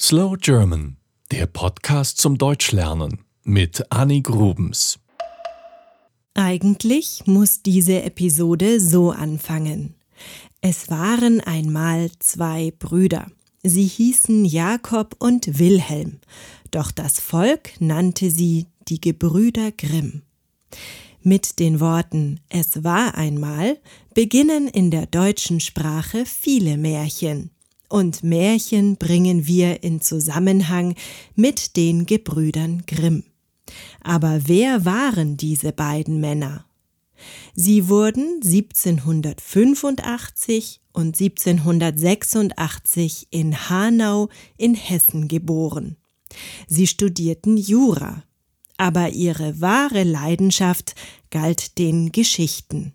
Slow German, der Podcast zum Deutschlernen mit Annie Grubens. Eigentlich muss diese Episode so anfangen. Es waren einmal zwei Brüder. Sie hießen Jakob und Wilhelm, doch das Volk nannte sie die Gebrüder Grimm. Mit den Worten Es war einmal beginnen in der deutschen Sprache viele Märchen und Märchen bringen wir in Zusammenhang mit den Gebrüdern Grimm. Aber wer waren diese beiden Männer? Sie wurden 1785 und 1786 in Hanau in Hessen geboren. Sie studierten Jura, aber ihre wahre Leidenschaft galt den Geschichten.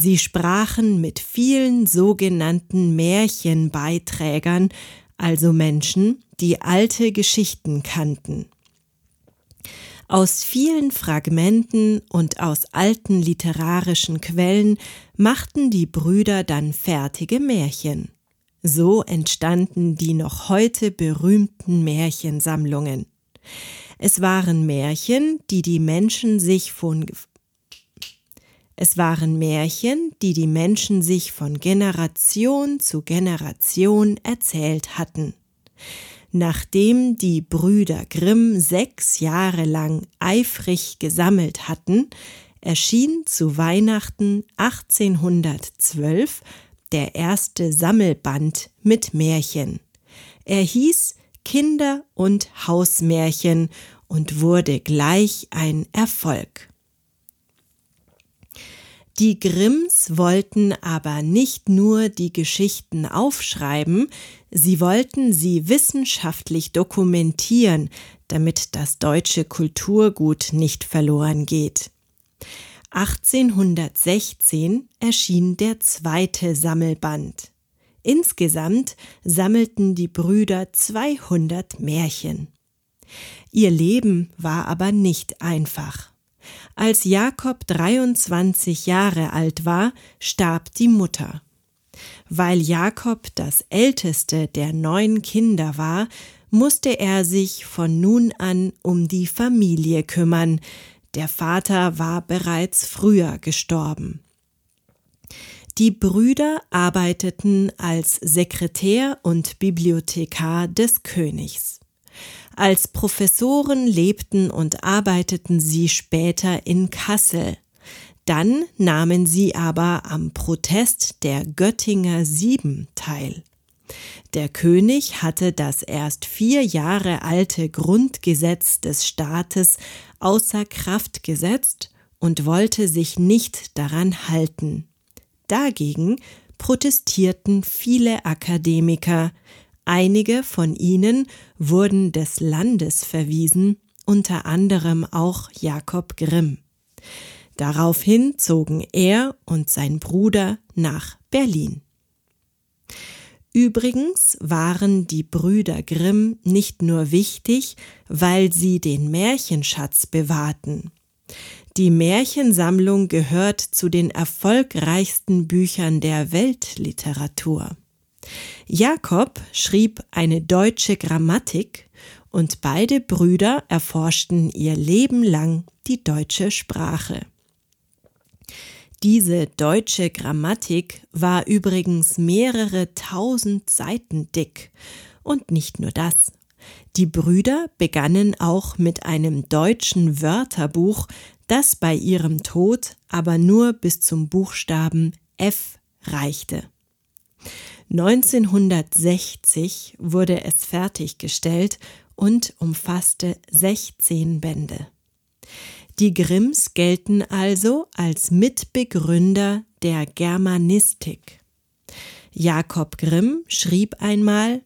Sie sprachen mit vielen sogenannten Märchenbeiträgern, also Menschen, die alte Geschichten kannten. Aus vielen Fragmenten und aus alten literarischen Quellen machten die Brüder dann fertige Märchen. So entstanden die noch heute berühmten Märchensammlungen. Es waren Märchen, die die Menschen sich von es waren Märchen, die die Menschen sich von Generation zu Generation erzählt hatten. Nachdem die Brüder Grimm sechs Jahre lang eifrig gesammelt hatten, erschien zu Weihnachten 1812 der erste Sammelband mit Märchen. Er hieß Kinder- und Hausmärchen und wurde gleich ein Erfolg. Die Grimms wollten aber nicht nur die Geschichten aufschreiben, sie wollten sie wissenschaftlich dokumentieren, damit das deutsche Kulturgut nicht verloren geht. 1816 erschien der zweite Sammelband. Insgesamt sammelten die Brüder 200 Märchen. Ihr Leben war aber nicht einfach. Als Jakob 23 Jahre alt war, starb die Mutter. Weil Jakob das älteste der neun Kinder war, musste er sich von nun an um die Familie kümmern, der Vater war bereits früher gestorben. Die Brüder arbeiteten als Sekretär und Bibliothekar des Königs. Als Professoren lebten und arbeiteten sie später in Kassel. Dann nahmen sie aber am Protest der Göttinger Sieben teil. Der König hatte das erst vier Jahre alte Grundgesetz des Staates außer Kraft gesetzt und wollte sich nicht daran halten. Dagegen protestierten viele Akademiker, Einige von ihnen wurden des Landes verwiesen, unter anderem auch Jakob Grimm. Daraufhin zogen er und sein Bruder nach Berlin. Übrigens waren die Brüder Grimm nicht nur wichtig, weil sie den Märchenschatz bewahrten. Die Märchensammlung gehört zu den erfolgreichsten Büchern der Weltliteratur. Jakob schrieb eine deutsche Grammatik und beide Brüder erforschten ihr Leben lang die deutsche Sprache. Diese deutsche Grammatik war übrigens mehrere tausend Seiten dick. Und nicht nur das. Die Brüder begannen auch mit einem deutschen Wörterbuch, das bei ihrem Tod aber nur bis zum Buchstaben F reichte. 1960 wurde es fertiggestellt und umfasste 16 Bände. Die Grimms gelten also als Mitbegründer der Germanistik. Jakob Grimm schrieb einmal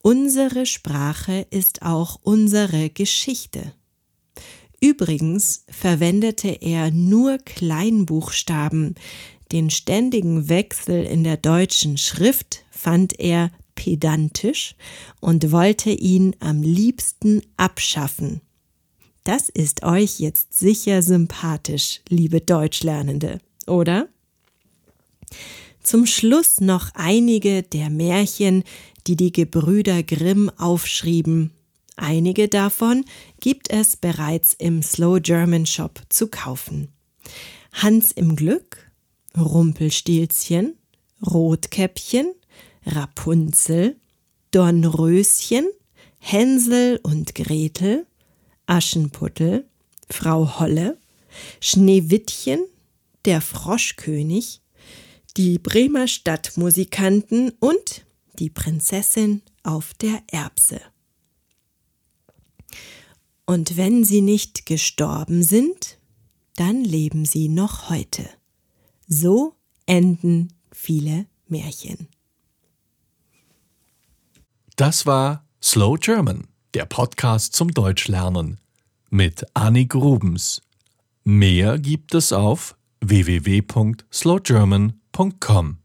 Unsere Sprache ist auch unsere Geschichte. Übrigens verwendete er nur Kleinbuchstaben, den ständigen Wechsel in der deutschen Schrift fand er pedantisch und wollte ihn am liebsten abschaffen. Das ist euch jetzt sicher sympathisch, liebe Deutschlernende, oder? Zum Schluss noch einige der Märchen, die die Gebrüder Grimm aufschrieben. Einige davon gibt es bereits im Slow German Shop zu kaufen. Hans im Glück, Rumpelstilzchen, Rotkäppchen, Rapunzel, Dornröschen, Hänsel und Gretel, Aschenputtel, Frau Holle, Schneewittchen, der Froschkönig, die Bremer Stadtmusikanten und die Prinzessin auf der Erbse. Und wenn sie nicht gestorben sind, dann leben sie noch heute. So enden viele Märchen. Das war Slow German, der Podcast zum Deutschlernen mit Annik Rubens. Mehr gibt es auf www.slowgerman.com.